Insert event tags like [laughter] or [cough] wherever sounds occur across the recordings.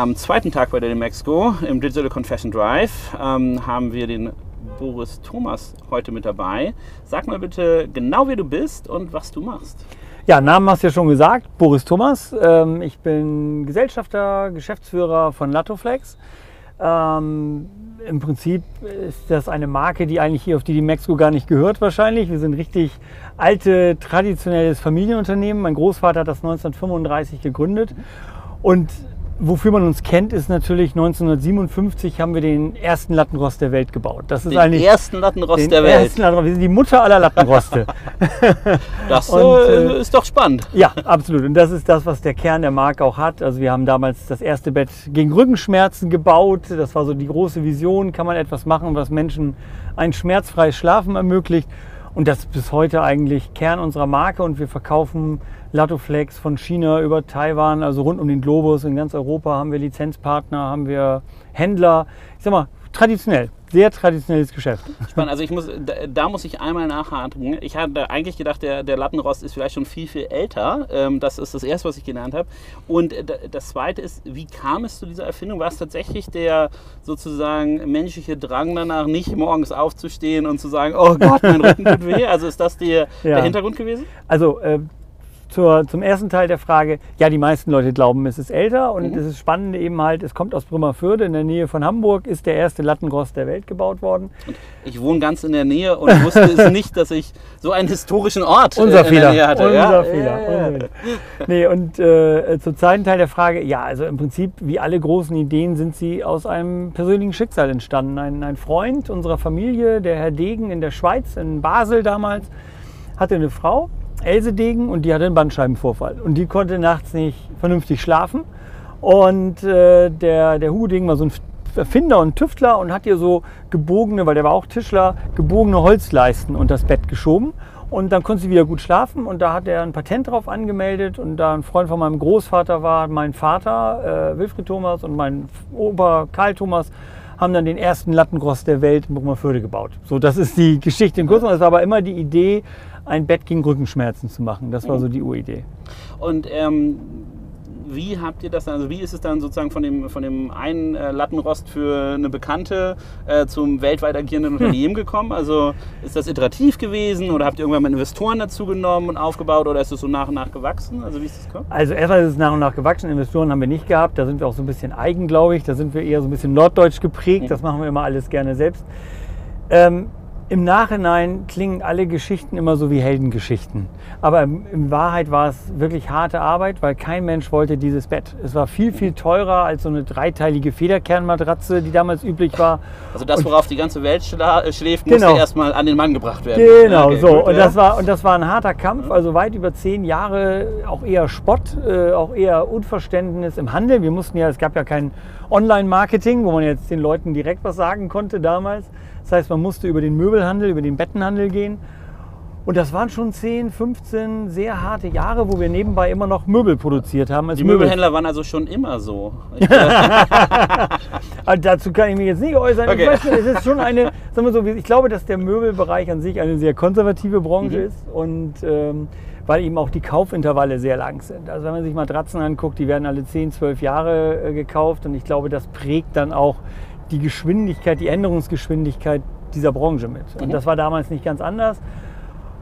Am zweiten Tag bei der Demexco im Digital Confession Drive ähm, haben wir den Boris Thomas heute mit dabei. Sag mal bitte genau, wer du bist und was du machst. Ja, Namen hast du ja schon gesagt. Boris Thomas. Ähm, ich bin Gesellschafter, Geschäftsführer von Latoflex. Ähm, Im Prinzip ist das eine Marke, die eigentlich hier auf die Dimexco gar nicht gehört wahrscheinlich. Wir sind richtig alte, traditionelles Familienunternehmen. Mein Großvater hat das 1935 gegründet. Und wofür man uns kennt, ist natürlich 1957 haben wir den ersten Lattenrost der Welt gebaut. Das ist den eigentlich ersten Lattenrost den der Welt. Ersten Lattenrost. Wir sind die Mutter aller Lattenroste. [laughs] das Und, äh, ist doch spannend. Ja, absolut. Und das ist das, was der Kern der Marke auch hat. Also wir haben damals das erste Bett gegen Rückenschmerzen gebaut. Das war so die große Vision. Kann man etwas machen, was Menschen ein schmerzfreies Schlafen ermöglicht. Und das ist bis heute eigentlich Kern unserer Marke und wir verkaufen Latoflex von China über Taiwan, also rund um den Globus in ganz Europa haben wir Lizenzpartner, haben wir Händler. Ich sag mal, traditionell, sehr traditionelles Geschäft. Spannend, also ich muss, da, muss ich einmal nachhaken. Ich hatte eigentlich gedacht, der, der Lattenrost ist vielleicht schon viel, viel älter. Ähm, das ist das Erste, was ich gelernt habe. Und das Zweite ist, wie kam es zu dieser Erfindung? War es tatsächlich der sozusagen menschliche Drang danach, nicht morgens aufzustehen und zu sagen, oh Gott, mein Rücken tut weh? Also ist das der, ja. der Hintergrund gewesen? Also äh, zur, zum ersten Teil der Frage, ja, die meisten Leute glauben, es ist älter und mhm. das ist spannend eben halt, es kommt aus Brümmerförde in der Nähe von Hamburg, ist der erste Lattengrost der Welt gebaut worden. Und ich wohne ganz in der Nähe und wusste es nicht, dass ich so einen historischen Ort äh, Unser in Fehler. der Nähe hatte. Unser ja? Fehler. Ja, nee, und äh, zum zweiten Teil der Frage, ja, also im Prinzip, wie alle großen Ideen, sind sie aus einem persönlichen Schicksal entstanden. Ein, ein Freund unserer Familie, der Herr Degen in der Schweiz, in Basel damals, hatte eine Frau, Else Degen und die hatte einen Bandscheibenvorfall. Und die konnte nachts nicht vernünftig schlafen. Und äh, der, der Hugo Degen war so ein Erfinder und Tüftler und hat ihr so gebogene, weil der war auch Tischler, gebogene Holzleisten unter das Bett geschoben. Und dann konnte sie wieder gut schlafen und da hat er ein Patent drauf angemeldet und da ein Freund von meinem Großvater war, mein Vater, äh, Wilfried Thomas und mein Opa Karl Thomas, haben dann den ersten Lattengross der Welt in Brummerförde gebaut. So, das ist die Geschichte in kurzem. Das war aber immer die Idee, ein Bett gegen Rückenschmerzen zu machen. Das war so die Uridee. Und ähm, wie habt ihr das dann, also wie ist es dann sozusagen von dem, von dem einen äh, Lattenrost für eine Bekannte äh, zum weltweit agierenden [laughs] Unternehmen gekommen? Also ist das iterativ gewesen oder habt ihr irgendwann mal Investoren dazu genommen und aufgebaut oder ist es so nach und nach gewachsen? Also wie ist das gekommen? Also erstmal ist es nach und nach gewachsen. Investoren haben wir nicht gehabt. Da sind wir auch so ein bisschen eigen, glaube ich. Da sind wir eher so ein bisschen norddeutsch geprägt. Mhm. Das machen wir immer alles gerne selbst. Ähm, im Nachhinein klingen alle Geschichten immer so wie Heldengeschichten. Aber in Wahrheit war es wirklich harte Arbeit, weil kein Mensch wollte dieses Bett. Es war viel, viel teurer als so eine dreiteilige Federkernmatratze, die damals üblich war. Also das, worauf und, die ganze Welt äh, schläft, musste genau. erstmal an den Mann gebracht werden. Genau, okay, so. Gut, und, ja. das war, und das war ein harter Kampf, also weit über zehn Jahre, auch eher Spott, äh, auch eher Unverständnis im Handel. Wir mussten ja, es gab ja kein Online-Marketing, wo man jetzt den Leuten direkt was sagen konnte damals. Das heißt, man musste über den Möbelhandel, über den Bettenhandel gehen. Und das waren schon 10, 15 sehr harte Jahre, wo wir nebenbei immer noch Möbel produziert haben. Die Möbelhändler waren also schon immer so. [laughs] also dazu kann ich mich jetzt nicht äußern. Okay. Ich, weiß, es ist schon eine, sagen wir so, ich glaube, dass der Möbelbereich an sich eine sehr konservative Branche mhm. ist und ähm, weil eben auch die Kaufintervalle sehr lang sind. Also wenn man sich Matratzen anguckt, die werden alle 10, 12 Jahre äh, gekauft und ich glaube, das prägt dann auch die Geschwindigkeit, die Änderungsgeschwindigkeit dieser Branche mit. Und mhm. das war damals nicht ganz anders.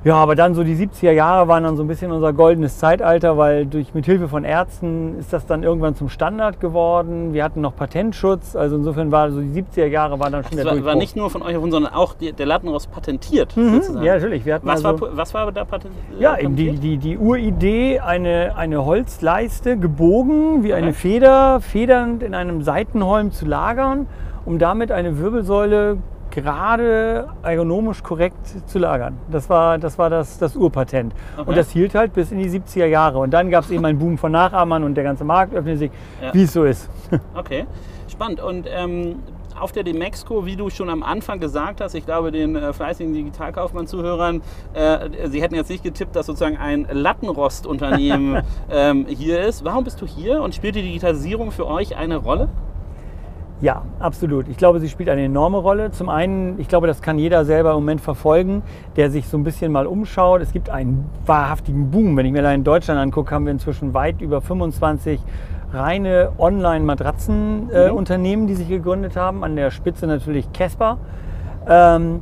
Ja, aber dann so die 70er Jahre waren dann so ein bisschen unser goldenes Zeitalter, weil durch mit Hilfe von Ärzten ist das dann irgendwann zum Standard geworden. Wir hatten noch Patentschutz, also insofern war so die 70er Jahre war dann schon das der war, war nicht nur von euch erfunden, sondern auch die, der Lattenrost patentiert mhm, sozusagen. Ja, natürlich. Wir hatten was, also, war, was war da patentiert? Ja, eben die, die, die Uridee, eine, eine Holzleiste gebogen wie eine Feder, federnd in einem Seitenholm zu lagern um damit eine Wirbelsäule gerade ergonomisch korrekt zu lagern. Das war das, war das, das Urpatent. Okay. Und das hielt halt bis in die 70er Jahre. Und dann gab es eben einen Boom von Nachahmern und der ganze Markt öffnete sich, ja. wie es so ist. [laughs] Okay, spannend. Und ähm, auf der Demexco, wie du schon am Anfang gesagt hast, ich glaube den äh, fleißigen Digitalkaufmann-Zuhörern, äh, sie hätten jetzt nicht getippt, dass sozusagen ein Lattenrost-Unternehmen [laughs] ähm, hier ist. Warum bist du hier und spielt die Digitalisierung für euch eine Rolle? Ja, absolut. Ich glaube, sie spielt eine enorme Rolle. Zum einen, ich glaube, das kann jeder selber im Moment verfolgen, der sich so ein bisschen mal umschaut. Es gibt einen wahrhaftigen Boom. Wenn ich mir da in Deutschland angucke, haben wir inzwischen weit über 25 reine Online-Matratzenunternehmen, äh, mhm. die sich gegründet haben. An der Spitze natürlich Casper. Ähm,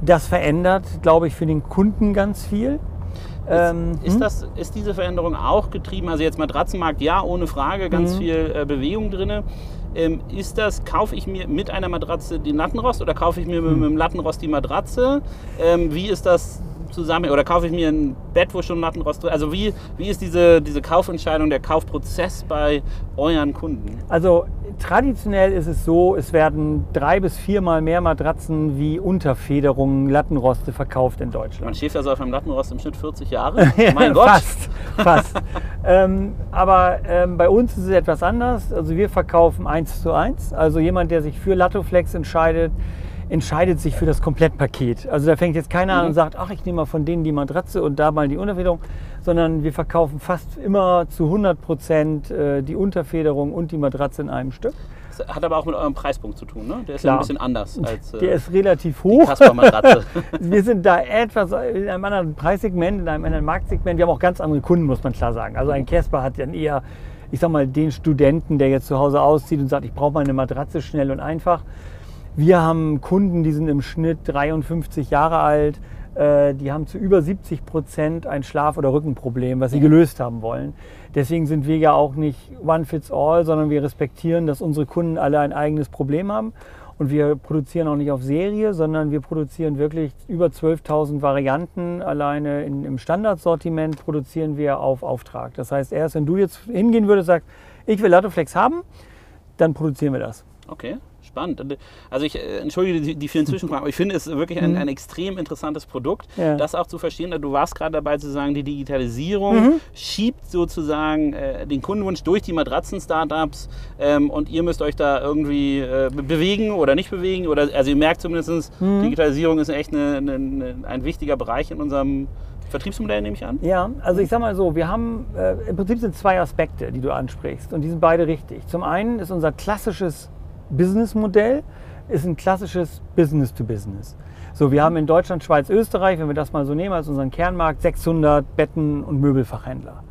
das verändert, glaube ich, für den Kunden ganz viel. Ähm, ist, ist, hm? das, ist diese Veränderung auch getrieben? Also jetzt Matratzenmarkt, ja, ohne Frage, ganz mhm. viel äh, Bewegung drin. Ähm, ist das, kaufe ich mir mit einer Matratze den Lattenrost oder kaufe ich mir mit, mit dem Lattenrost die Matratze? Ähm, wie ist das zusammen oder kaufe ich mir ein Bett, wo schon Lattenrost drin Also wie, wie ist diese, diese Kaufentscheidung, der Kaufprozess bei euren Kunden? Also traditionell ist es so, es werden drei bis viermal mehr Matratzen wie Unterfederungen, Lattenroste verkauft in Deutschland. Man schläft also auf einem Lattenrost im Schnitt 40 Jahre? [laughs] mein Gott! Fast, fast. ähm, aber ähm, bei uns ist es etwas anders. Also wir verkaufen eins zu eins. Also jemand, der sich für Lattoflex entscheidet, entscheidet sich für das Komplettpaket. Also da fängt jetzt keiner mhm. an und sagt, ach, ich nehme mal von denen die Matratze und da mal die Unterfederung, sondern wir verkaufen fast immer zu 100 Prozent äh, die Unterfederung und die Matratze in einem Stück. Das hat aber auch mit eurem Preispunkt zu tun, ne? Der ist Klar. ja ein bisschen anders als. Äh, Der ist relativ hoch. [laughs] wir sind da etwas in einem anderen Preissegment, in einem anderen Marktsegment. Wir haben auch ganz andere Kunden, muss man klar sagen. Also ein Casper hat dann eher, ich sag mal, den Studenten, der jetzt zu Hause auszieht und sagt, ich brauche mal eine Matratze schnell und einfach. Wir haben Kunden, die sind im Schnitt 53 Jahre alt. Äh, die haben zu über 70 Prozent ein Schlaf- oder Rückenproblem, was sie gelöst haben wollen. Deswegen sind wir ja auch nicht one fits all, sondern wir respektieren, dass unsere Kunden alle ein eigenes Problem haben. Und wir produzieren auch nicht auf Serie, sondern wir produzieren wirklich über 12.000 Varianten. Alleine in, im Standardsortiment produzieren wir auf Auftrag. Das heißt, erst wenn du jetzt hingehen würdest und sagst, ich will Latoflex haben, dann produzieren wir das. Okay spannend. Also ich äh, entschuldige die, die vielen Zwischenfragen, aber ich finde es wirklich ein, mhm. ein extrem interessantes Produkt, ja. das auch zu verstehen. Du warst gerade dabei zu sagen, die Digitalisierung mhm. schiebt sozusagen äh, den Kundenwunsch durch die Matratzen-Startups ähm, und ihr müsst euch da irgendwie äh, bewegen oder nicht bewegen. Oder, also ihr merkt zumindest, mhm. Digitalisierung ist echt eine, eine, ein wichtiger Bereich in unserem Vertriebsmodell, nehme ich an? Ja, also ich sage mal so, wir haben, äh, im Prinzip sind zwei Aspekte, die du ansprichst und die sind beide richtig. Zum einen ist unser klassisches Businessmodell ist ein klassisches Business-to-Business. So, wir haben in Deutschland, Schweiz, Österreich, wenn wir das mal so nehmen als unseren Kernmarkt, 600 Betten- und Möbelfachhändler.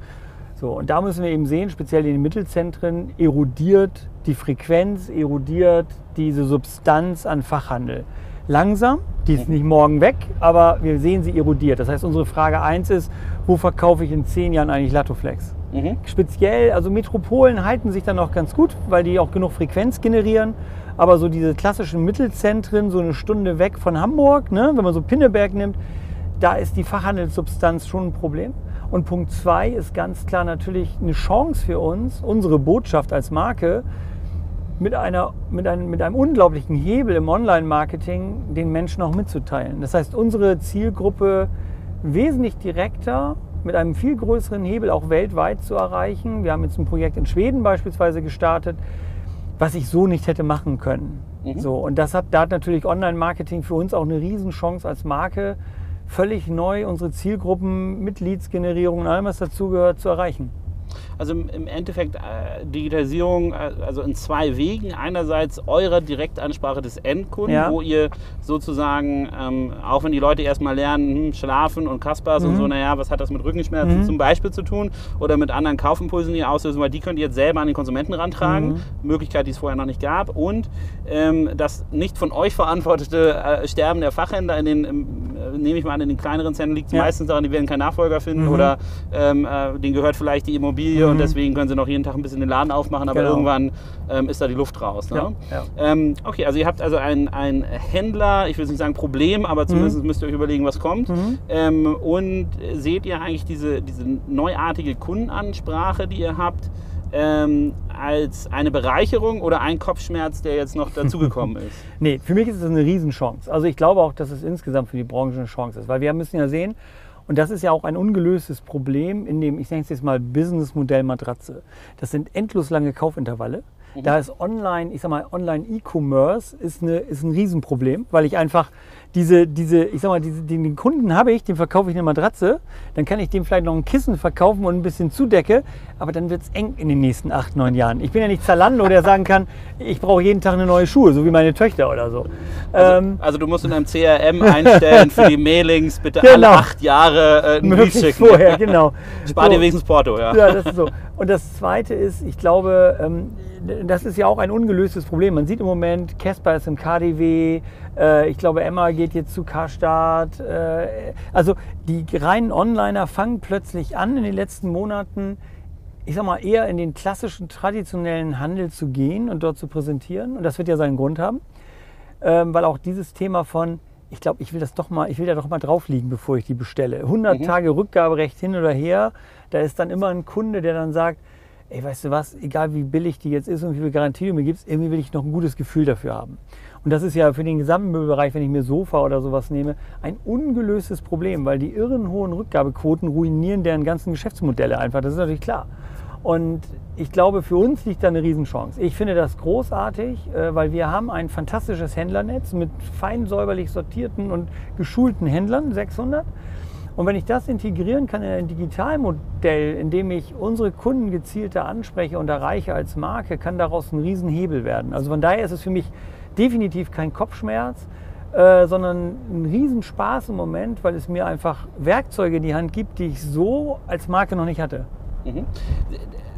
So, und da müssen wir eben sehen, speziell in den Mittelzentren, erodiert die Frequenz, erodiert diese Substanz an Fachhandel. Langsam, die ist nicht morgen weg, aber wir sehen sie erodiert. Das heißt, unsere Frage 1 ist, wo verkaufe ich in 10 Jahren eigentlich Latoflex? Mhm. Speziell, also Metropolen halten sich dann auch ganz gut, weil die auch genug Frequenz generieren. Aber so diese klassischen Mittelzentren, so eine Stunde weg von Hamburg, ne, wenn man so Pinneberg nimmt, da ist die Fachhandelssubstanz schon ein Problem. Und Punkt zwei ist ganz klar natürlich eine Chance für uns, unsere Botschaft als Marke mit, einer, mit, einem, mit einem unglaublichen Hebel im Online-Marketing den Menschen auch mitzuteilen. Das heißt, unsere Zielgruppe wesentlich direkter mit einem viel größeren Hebel auch weltweit zu erreichen. Wir haben jetzt ein Projekt in Schweden beispielsweise gestartet, was ich so nicht hätte machen können. Mhm. So, und das hat, da hat natürlich Online-Marketing für uns auch eine Riesenchance als Marke, völlig neu unsere Zielgruppen mit Leads-Generierung und allem, was dazugehört, zu erreichen. Also im Endeffekt äh, Digitalisierung, äh, also in zwei Wegen. Einerseits eure Direktansprache des Endkunden, ja. wo ihr sozusagen, ähm, auch wenn die Leute erstmal lernen, hm, schlafen und Kaspers mhm. und so, naja, was hat das mit Rückenschmerzen mhm. zum Beispiel zu tun oder mit anderen Kaufimpulsen, die ihr auslösen, weil die könnt ihr jetzt selber an den Konsumenten rantragen. Mhm. Möglichkeit, die es vorher noch nicht gab. Und ähm, das nicht von euch verantwortete äh, Sterben der Fachhändler in den, äh, nehme ich mal an, in den kleineren Zentren liegt ja. meistens daran, die werden keinen Nachfolger finden mhm. oder ähm, äh, denen gehört vielleicht die Immobilie und mhm. deswegen können sie noch jeden Tag ein bisschen den Laden aufmachen, aber genau. irgendwann ähm, ist da die Luft raus. Ne? Ja, ja. Ähm, okay, also ihr habt also einen Händler, ich will nicht sagen Problem, aber zumindest mhm. müsst ihr euch überlegen, was kommt. Mhm. Ähm, und seht ihr eigentlich diese, diese neuartige Kundenansprache, die ihr habt, ähm, als eine Bereicherung oder ein Kopfschmerz, der jetzt noch dazugekommen [laughs] ist? nee, für mich ist es eine Riesenchance. Also ich glaube auch, dass es insgesamt für die Branche eine Chance ist, weil wir müssen ja sehen, und das ist ja auch ein ungelöstes Problem in dem, ich nenne es jetzt mal Businessmodell Matratze. Das sind endlos lange Kaufintervalle. Mhm. Da ist online, ich sag mal, Online-E-Commerce ist, eine, ist ein Riesenproblem, weil ich einfach diese, diese, ich sag mal, diese, den Kunden habe ich, dem verkaufe ich eine Matratze, dann kann ich dem vielleicht noch ein Kissen verkaufen und ein bisschen Zudecke, aber dann wird es eng in den nächsten acht, neun Jahren. Ich bin ja nicht Zalando, der sagen kann, ich brauche jeden Tag eine neue Schuhe, so wie meine Töchter oder so. Also, ähm, also du musst in einem CRM einstellen für die Mailings, bitte genau. alle acht Jahre äh, einen Brief schicken. vorher, genau. [laughs] Spar so. dir wenigstens Porto, ja. Ja, das ist so. Und das Zweite ist, ich glaube, ähm, das ist ja auch ein ungelöstes Problem. Man sieht im Moment, Casper ist im KDW, äh, ich glaube, Emma geht jetzt zu Karstadt. Äh, also die reinen Onliner fangen plötzlich an in den letzten Monaten, ich sag mal, eher in den klassischen, traditionellen Handel zu gehen und dort zu präsentieren. Und das wird ja seinen Grund haben, ähm, weil auch dieses Thema von, ich glaube, ich will das doch mal, ich will da doch mal drauf liegen, bevor ich die bestelle. 100 mhm. Tage Rückgaberecht hin oder her, da ist dann immer ein Kunde, der dann sagt, ey, weißt du was, egal wie billig die jetzt ist und wie viel Garantie du mir gibst, irgendwie will ich noch ein gutes Gefühl dafür haben. Und das ist ja für den gesamten Möbelbereich, wenn ich mir Sofa oder sowas nehme, ein ungelöstes Problem, weil die irren hohen Rückgabequoten ruinieren deren ganzen Geschäftsmodelle einfach. Das ist natürlich klar. Und ich glaube, für uns liegt da eine Riesenchance. Ich finde das großartig, äh, weil wir haben ein fantastisches Händlernetz mit fein säuberlich sortierten und geschulten Händlern, 600. Und wenn ich das integrieren kann in ein Digitalmodell, in dem ich unsere Kunden gezielter anspreche und erreiche als Marke, kann daraus ein Riesenhebel werden. Also von daher ist es für mich definitiv kein Kopfschmerz, äh, sondern ein Riesenspaß im Moment, weil es mir einfach Werkzeuge in die Hand gibt, die ich so als Marke noch nicht hatte. Mhm.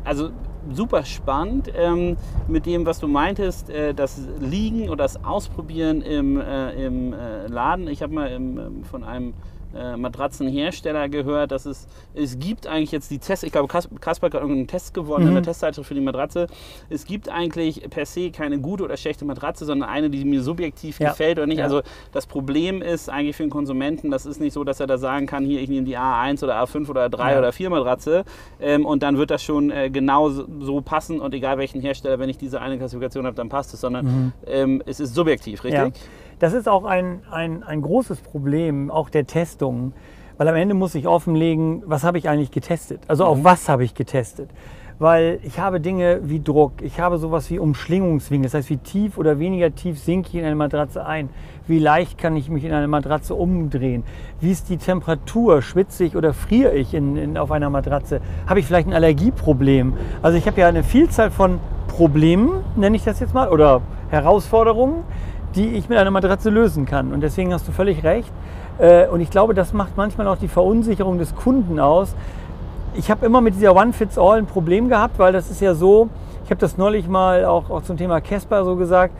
Also super spannend ähm, mit dem, was du meintest, äh, das Liegen oder das Ausprobieren im, äh, im äh, Laden. Ich habe mal im, ähm, von einem äh, Matratzenhersteller gehört, dass es, es gibt eigentlich jetzt die Tests, ich glaube Kasper hat irgendeinen Test gewonnen mhm. in der Testseite für die Matratze. Es gibt eigentlich per se keine gute oder schlechte Matratze, sondern eine, die mir subjektiv ja. gefällt oder nicht. Ja. Also das Problem ist eigentlich für den Konsumenten, das ist nicht so, dass er da sagen kann, hier ich nehme die A1 oder A5 oder A3 ja. oder 4 Matratze ähm, und dann wird das schon äh, genau so passen und egal welchen Hersteller, wenn ich diese eine Klassifikation habe, dann passt es, sondern mhm. ähm, es ist subjektiv, richtig? Das ist auch ein, ein, ein großes Problem, auch der Testung. Weil am Ende muss ich offenlegen, was habe ich eigentlich getestet? Also auf mhm. was habe ich getestet? Weil ich habe Dinge wie Druck, ich habe sowas wie Umschlingungswinkel, das heißt, wie tief oder weniger tief sinke ich in eine Matratze ein, wie leicht kann ich mich in eine Matratze umdrehen, wie ist die Temperatur, schwitze ich oder friere ich in, in, auf einer Matratze, habe ich vielleicht ein Allergieproblem. Also ich habe ja eine Vielzahl von Problemen, nenne ich das jetzt mal, oder Herausforderungen, die ich mit einer Matratze lösen kann. Und deswegen hast du völlig recht. Äh, und ich glaube, das macht manchmal auch die Verunsicherung des Kunden aus. Ich habe immer mit dieser One-Fits-All ein Problem gehabt, weil das ist ja so, ich habe das neulich mal auch, auch zum Thema Casper so gesagt,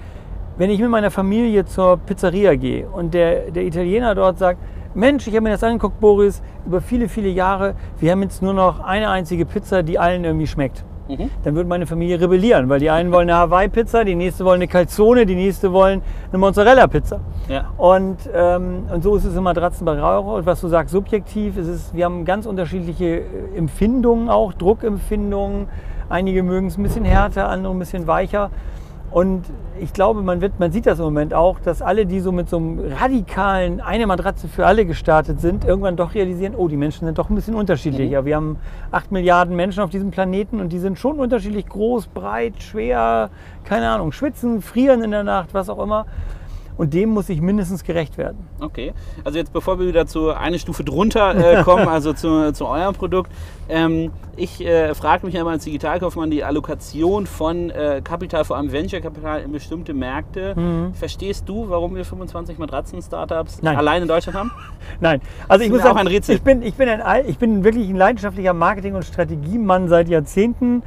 wenn ich mit meiner Familie zur Pizzeria gehe und der, der Italiener dort sagt, Mensch, ich habe mir das angeguckt, Boris, über viele, viele Jahre, wir haben jetzt nur noch eine einzige Pizza, die allen irgendwie schmeckt. Mhm. Dann würde meine Familie rebellieren, weil die einen wollen eine Hawaii-Pizza, die nächste wollen eine Calzone, die nächste wollen eine Mozzarella-Pizza. Ja. Und, ähm, und so ist es im Matratzenbereich. Und was du sagst, subjektiv, ist es, wir haben ganz unterschiedliche äh, Empfindungen auch, Druckempfindungen. Einige mögen es ein bisschen härter, andere ein bisschen weicher. Und ich glaube, man, wird, man sieht das im Moment auch, dass alle, die so mit so einem radikalen eine Matratze für alle gestartet sind, irgendwann doch realisieren, oh, die Menschen sind doch ein bisschen unterschiedlicher. Mhm. Wir haben acht Milliarden Menschen auf diesem Planeten und die sind schon unterschiedlich groß, breit, schwer, keine Ahnung, schwitzen, frieren in der Nacht, was auch immer. Und dem muss ich mindestens gerecht werden. Okay, also jetzt bevor wir wieder zu eine Stufe drunter äh, [laughs] kommen, also zu, zu eurem Produkt. Ähm, ich äh, frage mich ja mal als Digitalkaufmann die Allokation von äh, Kapital, vor allem Venture-Kapital in bestimmte Märkte. Mhm. Verstehst du, warum wir 25 Matratzen-Startups allein in Deutschland haben? [laughs] Nein, also ich muss sagen, ich bin, ich, bin ein, ich bin wirklich ein leidenschaftlicher Marketing- und Strategiemann seit Jahrzehnten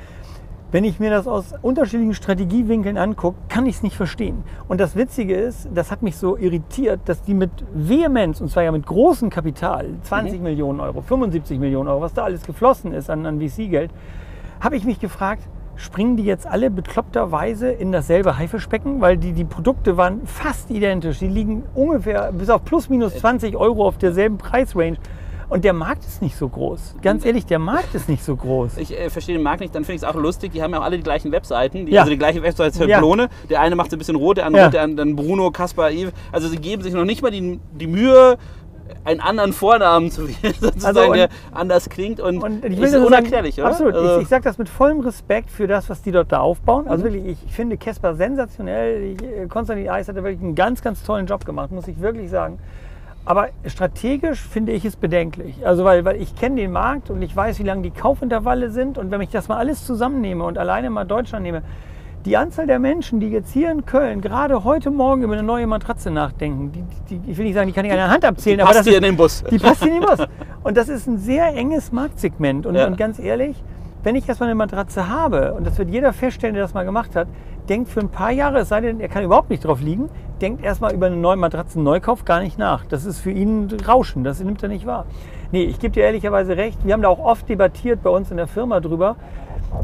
wenn ich mir das aus unterschiedlichen Strategiewinkeln angucke, kann ich es nicht verstehen. Und das Witzige ist, das hat mich so irritiert, dass die mit Vehemenz, und zwar ja mit großem Kapital, 20 mhm. Millionen Euro, 75 Millionen Euro, was da alles geflossen ist an, an VC-Geld, habe ich mich gefragt, springen die jetzt alle bekloppterweise in dasselbe Haifischbecken, weil die, die Produkte waren fast identisch. Die liegen ungefähr bis auf plus minus 20 Euro auf derselben Preisrange. Und der Markt ist nicht so groß. Ganz ehrlich, der Markt ist nicht so groß. Ich äh, verstehe den Markt nicht, dann finde ich es auch lustig. Die haben ja auch alle die gleichen Webseiten. Die, ja. Also die gleiche Webseite für ja. Blone. Der eine macht es ein bisschen rot, der andere ja. rot, der, dann Bruno, Kaspar, Yves. Also sie geben sich noch nicht mal die, die Mühe, einen anderen Vornamen zu wählen, [laughs] sozusagen, Also der anders klingt und, Und ich ist will nur unerklärlich, sagen, oder? Absolut. Also, Mhm. ich ich sage das mit vollem Respekt für das, was die dort da aufbauen. Also wirklich, ich finde Casper sensationell. Ich, äh, Konstantin Eis hat da wirklich einen ganz, ganz tollen Job gemacht, muss ich wirklich sagen. Aber strategisch finde ich es bedenklich. Also weil, weil ich kenne den Markt und ich weiß, wie lang die Kaufintervalle sind. Und wenn ich das mal alles zusammennehme und alleine mal Deutschland nehme, die Anzahl der Menschen, die jetzt hier in Köln gerade heute Morgen über eine neue Matratze nachdenken, die, die, ich will nicht sagen, die kann ich an der Hand abzählen, aber passt das hier ist, in den Bus. die passt in den Bus. Und das ist ein sehr enges Marktsegment. Und, Ja. und ganz ehrlich, wenn ich erstmal eine Matratze habe, und das wird jeder feststellen, der das mal gemacht hat, denkt für ein paar Jahre, es sei denn, er kann überhaupt nicht drauf liegen, denkt erstmal über einen neuen Matratzenneukauf gar nicht nach. Das ist für ihn Rauschen, das nimmt er nicht wahr. Nee, ich gebe dir ehrlicherweise recht, wir haben da auch oft debattiert bei uns in der Firma drüber.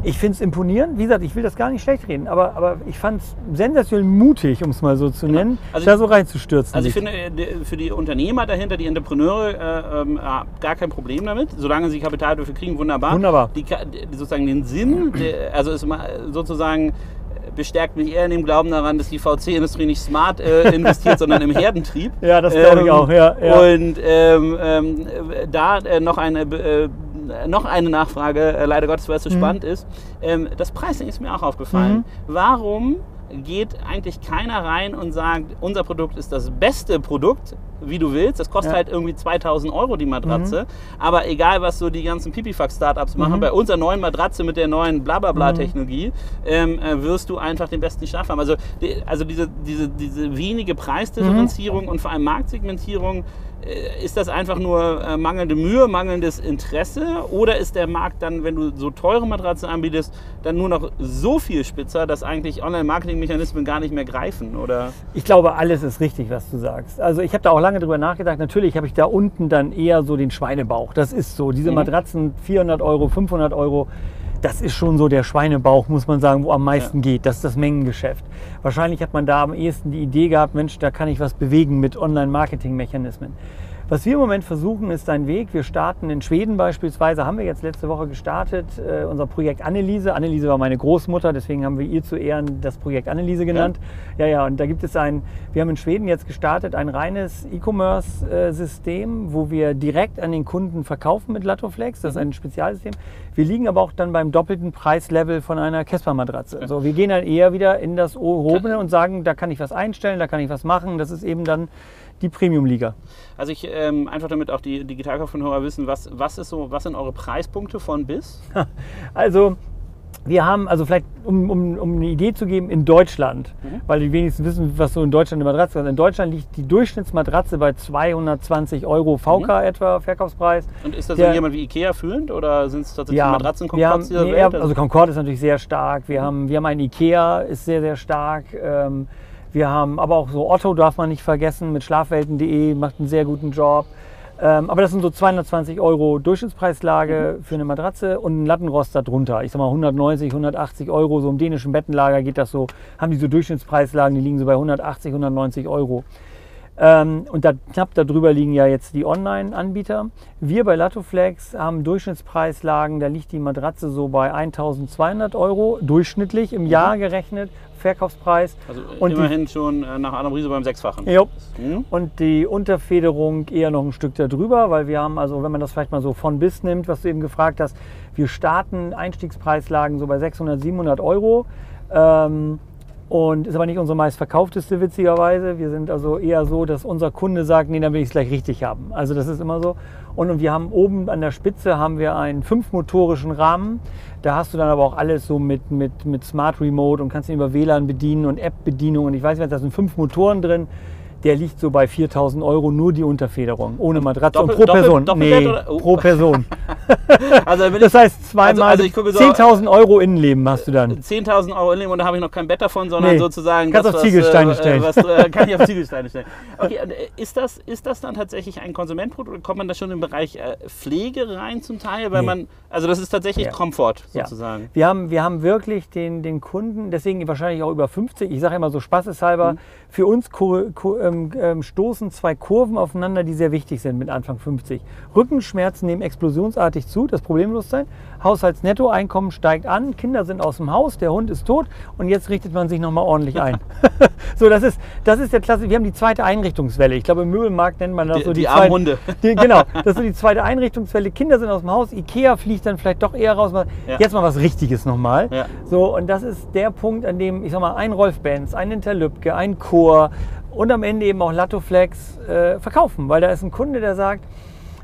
Ich finde es imponierend. Wie gesagt, ich will das gar nicht schlecht reden, aber, aber ich fand es sensationell mutig, um es mal so zu nennen, Also da so reinzustürzen. Also ich finde, äh, für die Unternehmer dahinter, die Entrepreneure, äh, äh, gar kein Problem damit. Solange sie Kapital dafür kriegen, wunderbar. Wunderbar. Die, sozusagen den Sinn, also ist sozusagen bestärkt mich eher in dem Glauben daran, dass die VC-Industrie nicht smart äh, investiert, [laughs] sondern im Herdentrieb. [laughs] Ja, das glaube ich auch, ja, ja. Und ähm, ähm, da äh, noch eine äh, noch eine Nachfrage, äh, leider Gottes, weil es so Mhm. spannend ist. Ähm, das Pricing ist mir auch aufgefallen. Warum geht eigentlich keiner rein und sagt, unser Produkt ist das beste Produkt, wie du willst. Das kostet Ja. halt irgendwie 2000 Euro die Matratze. Aber egal, was so die ganzen Pipifax-Startups machen, bei unserer neuen Matratze mit der neuen Blablabla-Technologie ähm, äh, wirst du einfach den besten Schlaf haben. Also, die, also diese, diese, diese wenige Preisdifferenzierung und vor allem Marktsegmentierung, ist das einfach nur äh, mangelnde Mühe, mangelndes Interesse? Oder ist der Markt dann, wenn du so teure Matratzen anbietest, dann nur noch so viel spitzer, dass eigentlich Online-Marketing-Mechanismen gar nicht mehr greifen? Oder? Ich glaube, alles ist richtig, was du sagst. Also ich habe da auch lange drüber nachgedacht. Natürlich habe ich da unten dann eher so den Schweinebauch. Das ist so. Diese Mhm. Matratzen, 400 Euro, 500 Euro, das ist schon so der Schweinebauch, muss man sagen, wo am meisten geht. Das ist das Mengengeschäft. Wahrscheinlich hat man da am ehesten die Idee gehabt, Mensch, da kann ich was bewegen mit Online-Marketing-Mechanismen. Was wir im Moment versuchen, ist ein Weg. Wir starten in Schweden beispielsweise, haben wir jetzt letzte Woche gestartet, äh, unser Projekt Anneliese. Anneliese war meine Großmutter, deswegen haben wir ihr zu Ehren das Projekt Anneliese genannt. Ja, ja, und da gibt es ein, wir haben in Schweden jetzt gestartet, ein reines E-Commerce-System, wo wir direkt an den Kunden verkaufen mit Latoflex. Das ist ein Spezialsystem. Wir liegen aber auch dann beim doppelten Preislevel von einer Casper-Matratze. So, wir gehen dann eher wieder in das Gehobene und sagen, da kann ich was einstellen, da kann ich was machen. Das ist eben dann die Premium-Liga. Also ich ähm, einfach damit auch die Digitalkaufmann-Hörer wissen, was, was ist so, was sind eure Preispunkte von bis? [laughs] Also wir haben, also vielleicht um, um, um eine Idee zu geben, in Deutschland, Mhm. weil die wenigsten wissen, was so in Deutschland eine Matratze kostet. In Deutschland liegt die Durchschnittsmatratze bei 220 Euro VK Mhm. etwa, Verkaufspreis. Und ist das Der- so jemand wie Ikea fühlend oder sind es tatsächlich wir haben, Matratzenkomforts dieser nee, Welt? also Concorde ist natürlich sehr stark. Wir haben, wir haben einen Ikea, ist sehr, sehr stark. Ähm, wir haben aber auch so Otto darf man nicht vergessen mit schlafwelten.de, macht einen sehr guten Job. Ähm, aber das sind so 220 Euro Durchschnittspreislage für eine Matratze und ein Lattenrost darunter. Ich sag mal 190, 180 Euro. So im dänischen Bettenlager geht das so, haben die so Durchschnittspreislagen, die liegen so bei 180, 190 Euro. Ähm, und da, knapp darüber liegen ja jetzt die Online-Anbieter. Wir bei Latoflex haben Durchschnittspreislagen, da liegt die Matratze so bei 1200 Euro durchschnittlich im Jahr gerechnet, Verkaufspreis. also und die- immerhin schon äh, nach Adam Riese beim Sechsfachen. Jo. Hm? Und die Unterfederung eher noch ein Stück darüber, weil wir haben, also wenn man das vielleicht mal so von bis nimmt, was du eben gefragt hast, wir starten Einstiegspreislagen so bei 600, 700 Euro. Ähm, und ist aber nicht unsere meistverkaufteste, witzigerweise. Wir sind also eher so, dass unser Kunde sagt, nee, dann will ich es gleich richtig haben. Also das ist immer so. Und, wir haben oben an der Spitze haben wir einen fünfmotorischen Rahmen. Da hast du dann aber auch alles so mit, mit, mit Smart Remote und kannst ihn über WLAN bedienen und App-Bedienung. Und ich weiß nicht, da sind fünf Motoren drin. Der liegt so bei 4000 Euro nur die Unterfederung, ohne Matratze Doppel- und pro doppel- Person. Doppelbett nee, oder- oh. pro Person. [laughs] Also Das heißt zweimal also ich gucke so- 10.000 Euro Innenleben hast du dann. 10.000 Euro nehmen und da habe ich noch kein Bett davon, sondern Nee. sozusagen Kannst das, auf was, Ziegelsteine äh, stellen. Was, äh, kann ich auf [laughs] Ziegelsteine stellen. Okay, äh, ist das, ist das dann tatsächlich ein Konsumentprodukt? Kommt man da schon im Bereich äh, Pflege rein zum Teil? Weil Nee. man, also das ist tatsächlich Ja. Komfort Ja. sozusagen. Wir haben, wir haben wirklich den, den Kunden, deswegen wahrscheinlich auch über 50, ich sage immer so spaßeshalber, für uns ähm, ähm, stoßen zwei Kurven aufeinander, die sehr wichtig sind mit Anfang 50. Rückenschmerzen nehmen explosionsartig zu, das Problembewusstsein. Haushaltsnettoeinkommen steigt an, Kinder sind aus dem Haus, der Hund ist tot und jetzt richtet man sich nochmal ordentlich ein. [laughs] so, das ist, das ist der Klasse. Wir haben die zweite Einrichtungswelle. Ich glaube, im Möbelmarkt nennt man das Die- so die, die zweite, armen Hunde. Die, genau, das ist so die zweite Einrichtungswelle. Kinder sind aus dem Haus, Ikea fliegt dann vielleicht doch eher raus. Mal- Ja. Jetzt mal was Richtiges nochmal. Ja. So, und das ist der Punkt, an dem, ich sag mal, ein Rolf Benz, ein Interlübke, ein Chor und am Ende eben auch Lattoflex äh, verkaufen. Weil da ist ein Kunde, der sagt,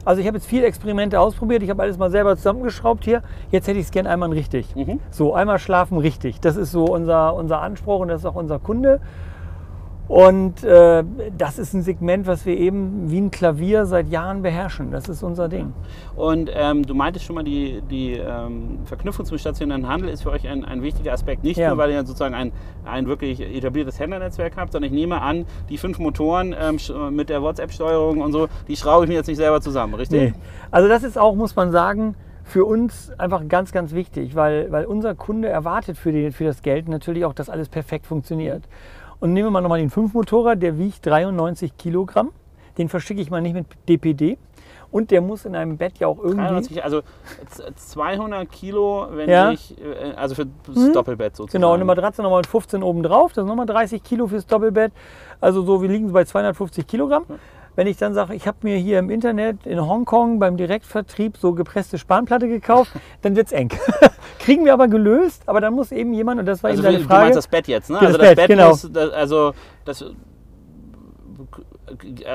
also ich habe jetzt viele Experimente ausprobiert, ich habe alles mal selber zusammengeschraubt hier, jetzt hätte ich es gern einmal richtig. Mhm. So, einmal schlafen richtig. Das ist so unser, unser Anspruch und das ist auch unser Kunde. Und äh, das ist ein Segment, was wir eben wie ein Klavier seit Jahren beherrschen. Das ist unser Ding. Und ähm, du meintest schon mal, die, die ähm, Verknüpfung zum stationären Handel ist für euch ein, ein wichtiger Aspekt. Nicht Ja. nur, weil ihr sozusagen ein, ein wirklich etabliertes Händlernetzwerk habt, sondern ich nehme an, die fünf Motoren ähm, sch- mit der WhatsApp-Steuerung und so, die schraube ich mir jetzt nicht selber zusammen, richtig? Nee. Also das ist auch, muss man sagen, für uns einfach ganz, ganz wichtig, weil, weil unser Kunde erwartet für, die, für das Geld natürlich auch, dass alles perfekt funktioniert. Und nehmen wir mal nochmal den 5-Motorer, der wiegt 93 Kilogramm. Den verschicke ich mal nicht mit DPD. Und der muss in einem Bett ja auch irgendwie... 390, also z- 200 Kilo, wenn Ja. ich, äh, also für das Doppelbett sozusagen. Genau, eine Matratze nochmal mit 15 oben drauf, das sind nochmal 30 Kilo fürs Doppelbett. Also so, wir liegen bei 250 Kilogramm. Wenn ich dann sage, ich habe mir hier im Internet in Hongkong beim Direktvertrieb so gepresste Spanplatte gekauft, [laughs] dann wird's eng. Kriegen wir aber gelöst, aber dann muss eben jemand, und das war Also eben deine du, du Frage. meinst das Bett jetzt, ne? Ja, das also das Bett, Bett, genau. muss, das, also das,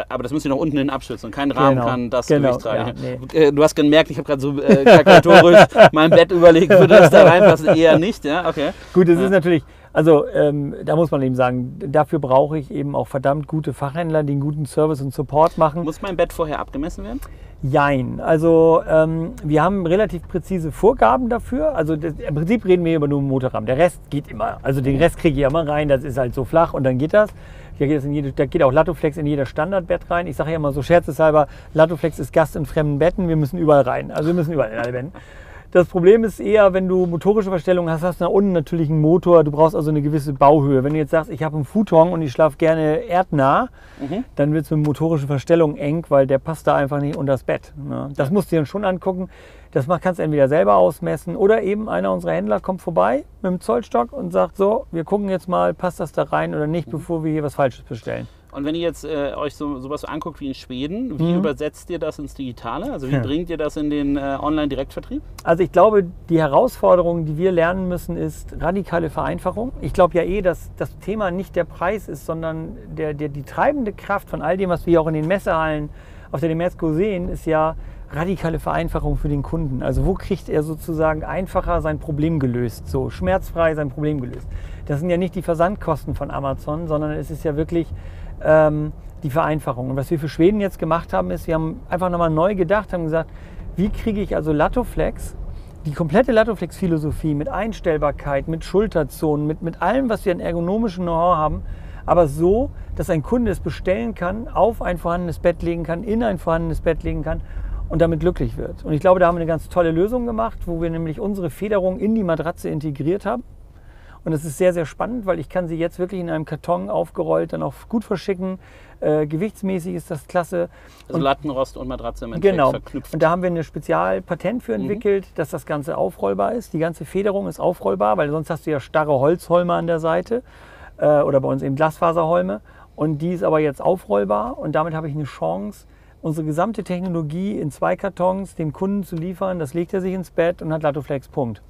aber das müsst ihr noch unten hin abschützen. Kein Rahmen Genau, kann das genau, Gewicht tragen. ja, Äh, Du hast gemerkt, ich habe gerade so äh, kalkulatorisch [laughs] mein Bett überlegt, würde das da reinpassen? Eher nicht, ja? Okay. Gut, das ist natürlich, also ähm, da muss man eben sagen, dafür brauche ich eben auch verdammt gute Fachhändler, die einen guten Service und Support machen. Muss mein Bett vorher abgemessen werden? Jein. Also ähm, wir haben relativ präzise Vorgaben dafür. Also das, im Prinzip reden wir über nur einen Motorrahmen. Der Rest geht immer. Also den Rest kriege ich immer rein. Das ist halt so flach und dann geht das. Da geht, das in jede, da geht auch Lattoflex in jeder Standardbett rein. Ich sage ja immer so scherzeshalber, Lattoflex ist Gast in fremden Betten. Wir müssen überall rein. Also wir müssen überall in alle Betten. Das Problem ist eher, wenn du motorische Verstellung hast, hast du nach unten natürlich einen Motor. Du brauchst also eine gewisse Bauhöhe. Wenn du jetzt sagst, ich habe einen Futon und ich schlafe gerne erdnah, dann wird es mit motorischen Verstellung eng, weil der passt da einfach nicht unter das Bett. Ne? Das musst du dir dann schon angucken. Das kannst du entweder selber ausmessen oder eben einer unserer Händler kommt vorbei mit dem Zollstock und sagt so, wir gucken jetzt mal, passt das da rein oder nicht, bevor wir hier was Falsches bestellen. Und wenn ihr jetzt äh, euch so, sowas so anguckt wie in Schweden, wie Mhm. übersetzt ihr das ins Digitale? Also wie bringt ihr das in den äh, Online-Direktvertrieb? Also ich glaube, die Herausforderung, die wir lernen müssen, ist radikale Vereinfachung. Ich glaube ja eh, dass das Thema nicht der Preis ist, sondern der, der, die treibende Kraft von all dem, was wir auch in den Messehallen auf der Demesco sehen, ist ja radikale Vereinfachung für den Kunden. Also wo kriegt er sozusagen einfacher sein Problem gelöst, so schmerzfrei sein Problem gelöst. Das sind ja nicht die Versandkosten von Amazon, sondern es ist ja wirklich ähm, die Vereinfachung. Und was wir für Schweden jetzt gemacht haben, ist, wir haben einfach nochmal neu gedacht, haben gesagt, wie kriege ich also Lattoflex, die komplette Lattoflex-Philosophie mit Einstellbarkeit, mit Schulterzonen, mit, mit allem, was wir an ergonomischem Know-how haben, aber so, dass ein Kunde es bestellen kann, auf ein vorhandenes Bett legen kann, in ein vorhandenes Bett legen kann und damit glücklich wird. Und ich glaube, da haben wir eine ganz tolle Lösung gemacht, wo wir nämlich unsere Federung in die Matratze integriert haben. Und das ist sehr, sehr spannend, weil ich kann sie jetzt wirklich in einem Karton aufgerollt dann auch gut verschicken. Äh, gewichtsmäßig ist das klasse. Also Lattenrost und Matratze im Endeffekt Genau. verknüpft. Und da haben wir ein Spezialpatent für Mhm. entwickelt, dass das Ganze aufrollbar ist. Die ganze Federung ist aufrollbar, weil sonst hast du ja starre Holzholme an der Seite äh, oder bei uns eben Glasfaserholme. Und die ist aber jetzt aufrollbar und damit habe ich eine Chance, unsere gesamte Technologie in zwei Kartons dem Kunden zu liefern. Das legt er sich ins Bett und hat Latoflex. Punkt.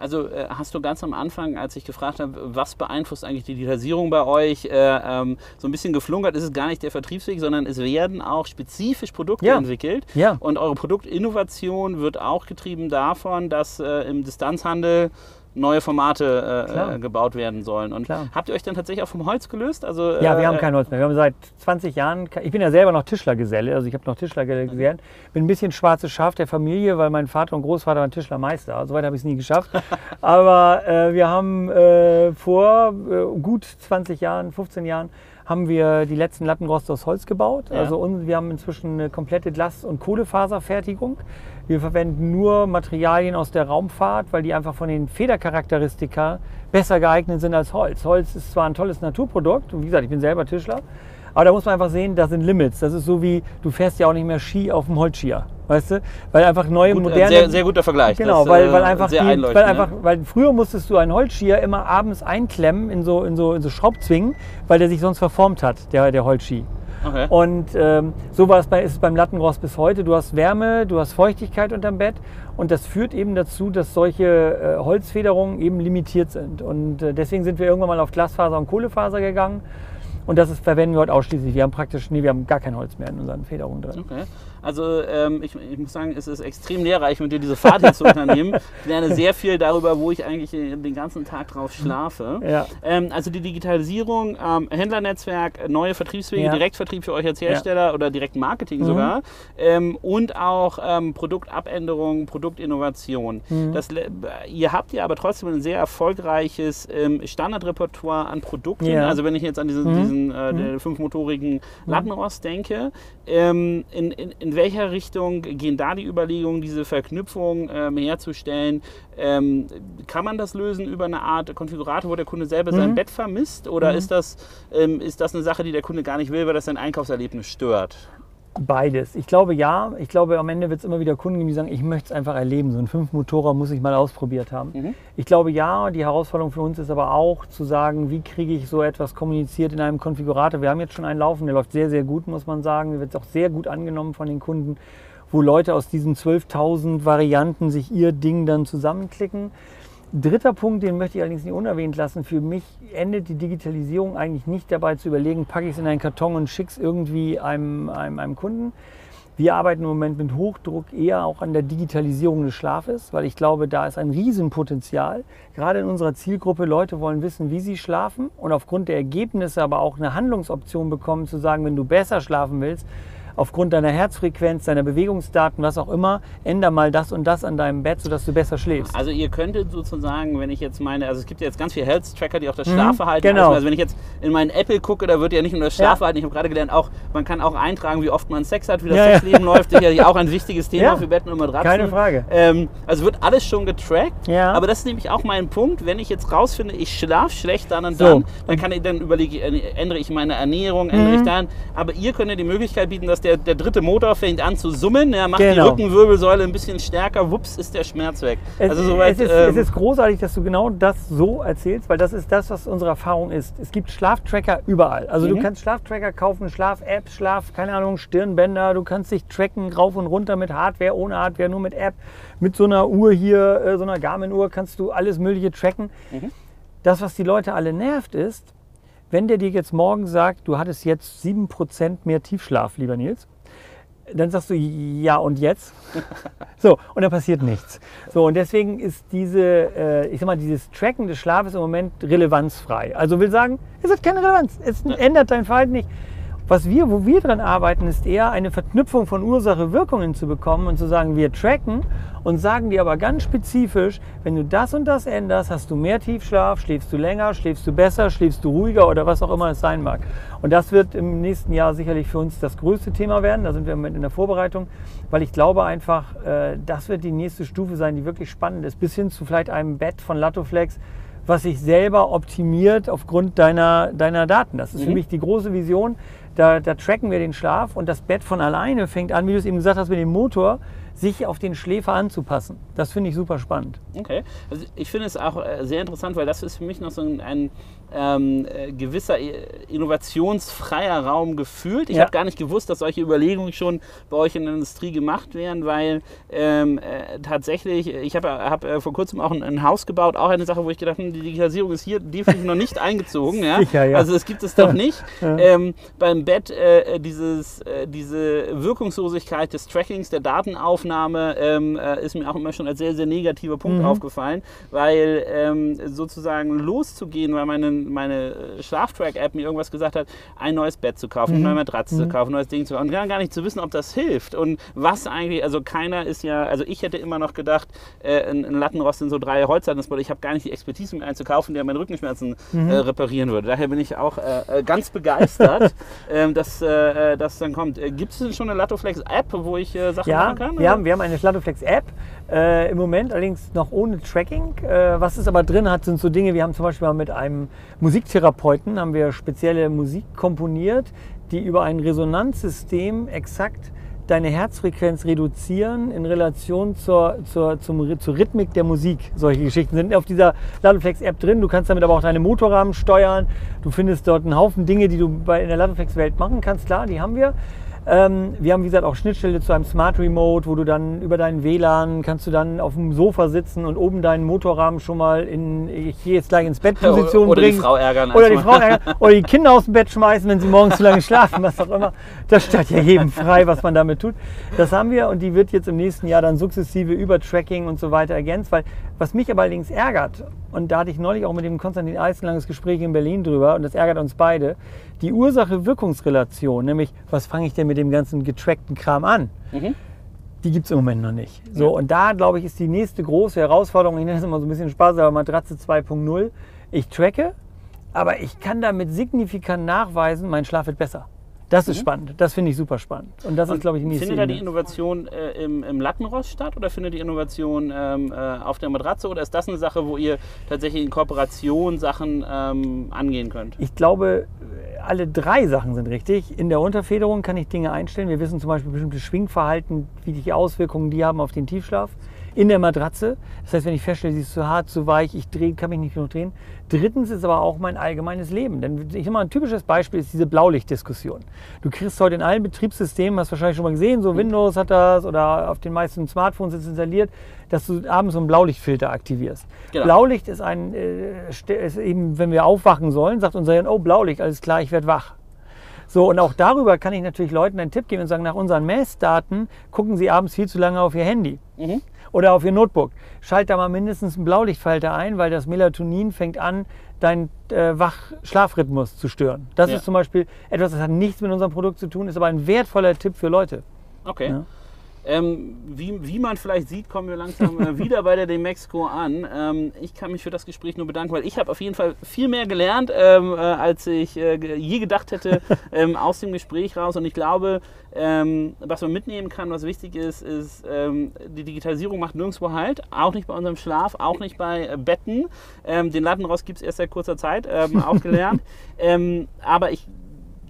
Also äh, hast du ganz am Anfang, als ich gefragt habe, was beeinflusst eigentlich die Digitalisierung bei euch, äh, ähm, so ein bisschen geflunkert, ist es gar nicht der Vertriebsweg, sondern es werden auch spezifisch Produkte Ja. entwickelt. Ja. Und eure Produktinnovation wird auch getrieben davon, dass äh, im Distanzhandel neue Formate äh, äh, gebaut werden sollen. Und Klar. habt ihr euch dann tatsächlich auch vom Holz gelöst? Also, Ja, wir äh, haben kein Holz mehr. Wir haben seit 20 Jahren, ich bin ja selber noch Tischlergeselle, also ich habe noch Tischlergesellen. Bin ein bisschen schwarzes Schaf der Familie, weil mein Vater und Großvater waren Tischlermeister. Soweit habe ich es nie geschafft. [laughs] Aber äh, wir haben äh, vor gut 20 Jahren, 15 Jahren, haben wir die letzten Lattenroste aus Holz gebaut. Ja. Also und wir haben inzwischen eine komplette Glas- und Kohlefaserfertigung. Wir verwenden nur Materialien aus der Raumfahrt, weil die einfach von den Federcharakteristika besser geeignet sind als Holz. Holz ist zwar ein tolles Naturprodukt, und wie gesagt, ich bin selber Tischler, aber da muss man einfach sehen, da sind Limits. Das ist so wie, du fährst ja auch nicht mehr Ski auf dem Holzskier. Weißt du? Weil einfach neue, Gut, moderne. sehr, sehr guter Vergleich. Genau, Das, weil, äh, weil einfach, die, weil einleuchtend, einfach, weil früher musstest du einen Holzskier immer abends einklemmen in so, in so, in so Schraubzwingen, weil der sich sonst verformt hat, der, der Holzski. Okay. Und ähm, so war es bei, ist es beim Lattenrost bis heute. Du hast Wärme, du hast Feuchtigkeit unterm Bett und das führt eben dazu, dass solche äh, Holzfederungen eben limitiert sind. Und äh, deswegen sind wir irgendwann mal auf Glasfaser und Kohlefaser gegangen. Und das ist, verwenden wir heute ausschließlich. Wir haben praktisch, nee, wir haben gar kein Holz mehr in unseren Federungen drin. Okay. Also ähm, ich, ich muss sagen, es ist extrem lehrreich, mit dir diese Fahrt hier zu unternehmen. Ich lerne sehr viel darüber, wo ich eigentlich den ganzen Tag drauf schlafe. Ja. Ähm, also die Digitalisierung, ähm, Händlernetzwerk, neue Vertriebswege, Ja. Direktvertrieb für euch als Hersteller oder Direktmarketing sogar ähm, und auch ähm, Produktabänderung, Produktinnovation. Mhm. Das, ihr habt ja aber trotzdem ein sehr erfolgreiches ähm, Standardrepertoire an Produkten. Ja. Also wenn ich jetzt an diesen, diesen äh, der fünfmotorigen Lattenrost denke, ähm, in, in, in welcher Richtung gehen da die Überlegungen, diese Verknüpfung ähm, herzustellen? Ähm, kann man das lösen über eine Art Konfigurator, wo der Kunde selber sein Bett vermisst? Oder ist, das, ähm, ist das eine Sache, die der Kunde gar nicht will, weil das sein Einkaufserlebnis stört? Beides. Ich glaube ja. Ich glaube, am Ende wird es immer wieder Kunden geben, die sagen, ich möchte es einfach erleben. So ein Fünfmotorer muss ich mal ausprobiert haben. Mhm. Ich glaube ja. Die Herausforderung für uns ist aber auch zu sagen, wie kriege ich so etwas kommuniziert in einem Konfigurator. Wir haben jetzt schon einen laufen, der läuft sehr, sehr gut, muss man sagen. Der wird auch sehr gut angenommen von den Kunden, wo Leute aus diesen 12.000 Varianten sich ihr Ding dann zusammenklicken. Dritter Punkt, den möchte ich allerdings nicht unerwähnt lassen. Für mich endet die Digitalisierung eigentlich nicht dabei zu überlegen, packe ich es in einen Karton und schicke es irgendwie einem, einem, einem Kunden. Wir arbeiten im Moment mit Hochdruck eher auch an der Digitalisierung des Schlafes, weil ich glaube, da ist ein Riesenpotenzial. Gerade in unserer Zielgruppe, Leute wollen wissen, wie sie schlafen und aufgrund der Ergebnisse aber auch eine Handlungsoption bekommen, zu sagen, wenn du besser schlafen willst, aufgrund deiner Herzfrequenz, deiner Bewegungsdaten, was auch immer, änder mal das und das an deinem Bett, sodass du besser schläfst. Also ihr könntet sozusagen, wenn ich jetzt meine, also es gibt ja jetzt ganz viele Health-Tracker, die auch das Schlafverhalten genau. ausmachen. Also wenn ich jetzt in meinen Apple gucke, da wird ja nicht nur das Ja. Schlafverhalten, ich habe gerade gelernt, auch man kann auch eintragen, wie oft man Sex hat, wie das Ja, ja. Sexleben läuft. Sicherlich [laughs] auch ein wichtiges Thema Ja. für Betten und Matratzen. Keine Frage. Ähm, also wird alles schon getrackt. Ja. Aber das ist nämlich auch mein Punkt. Wenn ich jetzt rausfinde, ich schlafe schlecht dann und So. dann, dann kann ich dann überlege, ich, äh, ändere ich meine Ernährung, ändere Mhm. ich dann. Aber ihr könnt ja die Möglichkeit bieten, dass der, der dritte Motor fängt an zu summen, ja, macht die Genau. Rückenwirbelsäule ein bisschen stärker, wups, ist der Schmerz weg. Es, also soweit, es, ist, ähm, es ist großartig, dass du genau das so erzählst, weil das ist das, was unsere Erfahrung ist. Es gibt Schlaftracker überall. Also Mhm. du kannst Schlaftracker kaufen, Schlaf-App, Schlaf, keine Ahnung, Stirnbänder. Du kannst dich tracken rauf und runter mit Hardware, ohne Hardware, nur mit App. Mit so einer Uhr hier, äh, so einer Garmin-Uhr, kannst du alles Mögliche tracken. Mhm. Das, was die Leute alle nervt, ist, wenn der dir jetzt morgen sagt, du hattest jetzt 7% mehr Tiefschlaf, lieber Nils, dann sagst du, ja und jetzt? [laughs] So, und dann passiert nichts. So, und deswegen ist diese, äh, ich sag mal, dieses Tracken des Schlafes im Moment relevanzfrei. Also will sagen, es hat keine Relevanz, es ändert dein Verhalten nicht. Was wir, wo wir dran arbeiten, ist eher eine Verknüpfung von Ursache-Wirkungen zu bekommen und zu sagen, wir tracken und sagen dir aber ganz spezifisch, wenn du das und das änderst, hast du mehr Tiefschlaf, schläfst du länger, schläfst du besser, schläfst du ruhiger oder was auch immer es sein mag. Und das wird im nächsten Jahr sicherlich für uns das größte Thema werden. Da sind wir im Moment in der Vorbereitung, weil ich glaube einfach, äh, das wird die nächste Stufe sein, die wirklich spannend ist, bis hin zu vielleicht einem Bett von Latoflex, was sich selber optimiert aufgrund deiner, deiner Daten. Das ist für Mhm. mich die große Vision. Da, da tracken wir den Schlaf und das Bett von alleine fängt an, wie du es eben gesagt hast, mit dem Motor, sich auf den Schläfer anzupassen. Das finde ich super spannend. Okay. Also ich finde es auch äh, sehr interessant, weil das ist für mich noch so ein, ein ähm, äh, gewisser äh, innovationsfreier Raum gefühlt. Ich Ja. habe gar nicht gewusst, dass solche Überlegungen schon bei euch in der Industrie gemacht werden, weil ähm, äh, tatsächlich, ich habe hab, äh, vor kurzem auch ein, ein Haus gebaut, auch eine Sache, wo ich gedacht habe, die Digitalisierung ist hier definitiv noch nicht eingezogen. Ja? Sicher, ja. Also es gibt es doch nicht. ähm, beim Bett äh, dieses, äh, diese Wirkungslosigkeit des Trackings, der Datenaufnahme ähm, äh, ist mir auch immer schon als sehr, sehr negativer Punkt aufgefallen, weil ähm, sozusagen loszugehen, weil meine, meine äh, Schlaftrack-App mir irgendwas gesagt hat, ein neues Bett zu kaufen, eine neue Matratze zu kaufen, ein neues Ding zu kaufen und gar nicht zu wissen, ob das hilft und was eigentlich, also keiner ist ja, also ich hätte immer noch gedacht, äh, ein, ein Lattenrost in so drei Holzlatten, ich habe gar nicht die Expertise, mir einen zu kaufen, der meine Rückenschmerzen äh, reparieren würde. Daher bin ich auch äh, äh, ganz begeistert, [laughs] ähm, dass äh, äh, das dann kommt. Äh, Gibt es denn schon eine Latoflex-App, wo ich äh, Sachen Ja, machen kann? wir haben, wir haben eine Schladoflex-App, äh, im Moment allerdings noch ohne Tracking. Äh, was es aber drin hat, sind so Dinge, wir haben zum Beispiel mal mit einem Musiktherapeuten, haben wir spezielle Musik komponiert, die über ein Resonanzsystem exakt deine Herzfrequenz reduzieren in Relation zur, zur, zum, zur Rhythmik der Musik. Solche Geschichten sind auf dieser Ladeflex-App drin. Du kannst damit aber auch deine Motorrahmen steuern. Du findest dort einen Haufen Dinge, die du bei, in der Ladeflex-Welt machen kannst. Klar, die haben wir. Ähm, wir haben, wie gesagt, auch Schnittstelle zu einem Smart Remote, wo du dann über deinen WLAN kannst du dann auf dem Sofa sitzen und oben deinen Motorrahmen schon mal in, ich gehe jetzt gleich ins Bett [laughs] Position oder bringen. die Frau ärgern. Oder die Frau ärgern. [laughs] Oder die Kinder aus dem Bett schmeißen, wenn sie morgens zu lange schlafen, was auch immer. Das steht ja jedem frei, was man damit tut. Das haben wir und die wird jetzt im nächsten Jahr dann sukzessive über Tracking und so weiter ergänzt. Weil was mich aber allerdings ärgert, und da hatte ich neulich auch mit dem Konstantin Eisen langes Gespräch in Berlin drüber, und das ärgert uns beide, die Ursache-Wirkungsrelation, nämlich was fange ich denn mit dem ganzen getrackten Kram an? Mhm. Die gibt es im Moment noch nicht. So, ja. Und da, glaube ich, ist die nächste große Herausforderung, ich nenne es immer so ein bisschen Spaß, aber Matratze 2.0. Ich tracke, aber ich kann damit signifikant nachweisen, mein Schlaf wird besser. Das ist mhm. spannend. Das finde ich super spannend. Und das und ist, glaube ich, die nächste Findet da die Innovation äh, im, im Lattenrost statt oder findet die Innovation ähm, äh, auf der Matratze oder ist das eine Sache, wo ihr tatsächlich in Kooperation Sachen ähm, angehen könnt? Ich glaube, alle drei Sachen sind richtig. In der Unterfederung kann ich Dinge einstellen. Wir wissen zum Beispiel bestimmte Schwingverhalten, wie die Auswirkungen die haben auf den Tiefschlaf in der Matratze. Das heißt, wenn ich feststelle, sie ist zu hart, zu weich, ich drehe, kann mich nicht genug drehen. Drittens ist aber auch mein allgemeines Leben. Denn ich sag mal, ein typisches Beispiel ist diese Blaulichtdiskussion. Du kriegst heute in allen Betriebssystemen, hast du wahrscheinlich schon mal gesehen, so Windows hat das oder auf den meisten Smartphones ist es installiert, dass du abends so einen Blaulichtfilter aktivierst. Genau. Blaulicht ist ein, äh, ist eben, wenn wir aufwachen sollen, sagt unser Hirn, oh Blaulicht, alles klar, ich werde wach. So, und auch darüber kann ich natürlich Leuten einen Tipp geben und sagen, nach unseren Messdaten gucken sie abends viel zu lange auf ihr Handy. Mhm oder auf Ihr Notebook. Schalt da mal mindestens einen Blaulichtfalter ein, weil das Melatonin fängt an, deinen äh, Wach-Schlafrhythmus zu stören. Das ja. ist zum Beispiel etwas, das hat nichts mit unserem Produkt zu tun, ist aber ein wertvoller Tipp für Leute. Okay. Ja. Ähm, wie, wie, man vielleicht sieht, kommen wir langsam äh, [laughs] wieder bei der Demexco an. Ähm, ich kann mich für das Gespräch nur bedanken, weil ich habe auf jeden Fall viel mehr gelernt, ähm, äh, als ich äh, je gedacht hätte [laughs] ähm, aus dem Gespräch raus. Und ich glaube, ähm, was man mitnehmen kann, was wichtig ist, ist, ähm, die Digitalisierung macht nirgendwo halt, auch nicht bei unserem Schlaf, auch nicht bei äh, Betten. den Lattenrost gibt es erst seit kurzer Zeit, auch gelernt. [laughs] aber ich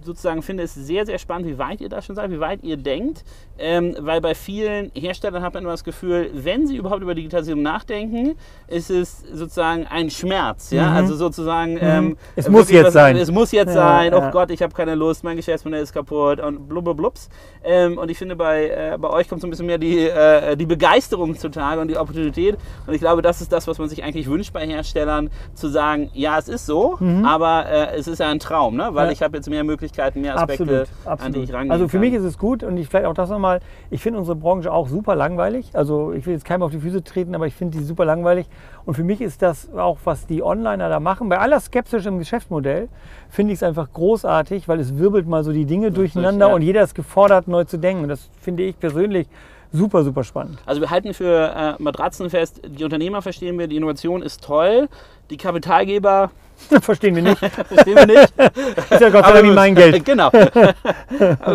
sozusagen finde es sehr, sehr spannend, wie weit ihr da schon seid, wie weit ihr denkt, ähm, weil bei vielen Herstellern hat man immer das Gefühl, wenn sie überhaupt über Digitalisierung nachdenken, ist es sozusagen ein Schmerz. Ja? Mhm. Also sozusagen, mhm. ähm, es muss jetzt was, sein. Es muss jetzt ja, sein, oh Gott, ich habe keine Lust, mein Geschäftsmodell ist kaputt und blubblubs. Ähm, und ich finde, bei, äh, bei euch kommt so ein bisschen mehr die, äh, die Begeisterung zutage und die Opportunität. Und ich glaube, das ist das, was man sich eigentlich wünscht bei Herstellern, zu sagen, ja, es ist so, mhm. aber äh, es ist ja ein Traum, ne? weil ich habe jetzt mehr Möglichkeiten Möglichkeiten, mehr Aspekte, absolut, absolut. an die ich rangehen Also für kann. mich ist es gut und ich vielleicht auch das nochmal, ich finde unsere Branche auch super langweilig. Also ich will jetzt keinem auf die Füße treten, aber ich finde die super langweilig. Und für mich ist das auch, was die Onliner da machen, bei aller Skepsis im Geschäftsmodell, finde ich es einfach großartig, weil es wirbelt mal so die Dinge durcheinander ja. und jeder ist gefordert, neu zu denken. Und das finde ich persönlich super, super spannend. Also wir halten für äh, Matratzen fest, die Unternehmer verstehen wir, die Innovation ist toll, die Kapitalgeber [laughs] Verstehen wir nicht. [laughs] Verstehen wir nicht. [laughs] ist ja Gott sei Dank mein Geld. Genau.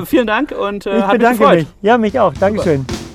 Vielen Dank und äh, ich bedanke mich. Ja, mich auch. Dankeschön. Super.